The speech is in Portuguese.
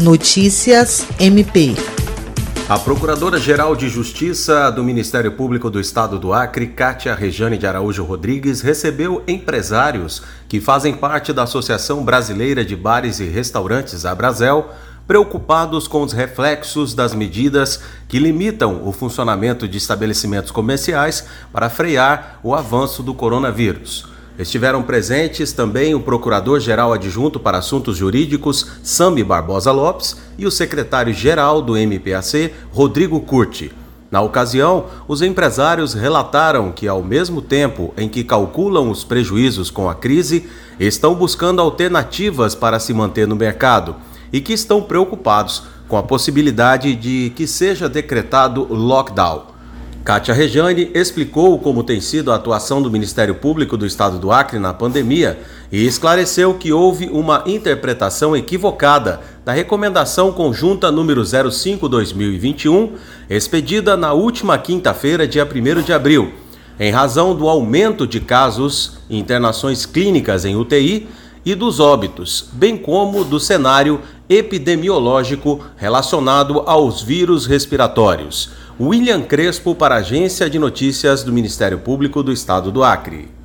Notícias MP. A Procuradora-Geral de Justiça do Ministério Público do Estado do Acre, Cátia Rejane de Araújo Rodrigues, recebeu empresários que fazem parte da Associação Brasileira de Bares e Restaurantes, a Brasel, preocupados com os reflexos das medidas que limitam o funcionamento de estabelecimentos comerciais para frear o avanço do coronavírus. Estiveram presentes também o Procurador-Geral Adjunto para Assuntos Jurídicos, Sami Barbosa Lopes, e o Secretário-Geral do MPAC, Rodrigo Curti. Na ocasião, os empresários relataram que, ao mesmo tempo em que calculam os prejuízos com a crise, estão buscando alternativas para se manter no mercado e que estão preocupados com a possibilidade de que seja decretado lockdown. Kátia Rejane explicou como tem sido a atuação do Ministério Público do Estado do Acre na pandemia e esclareceu que houve uma interpretação equivocada da Recomendação Conjunta número 05-2021, expedida na última quinta-feira, dia 1 de abril, em razão do aumento de casos e internações clínicas em UTI e dos óbitos, bem como do cenário epidemiológico relacionado aos vírus respiratórios. William Crespo para a Agência de Notícias do Ministério Público do Estado do Acre.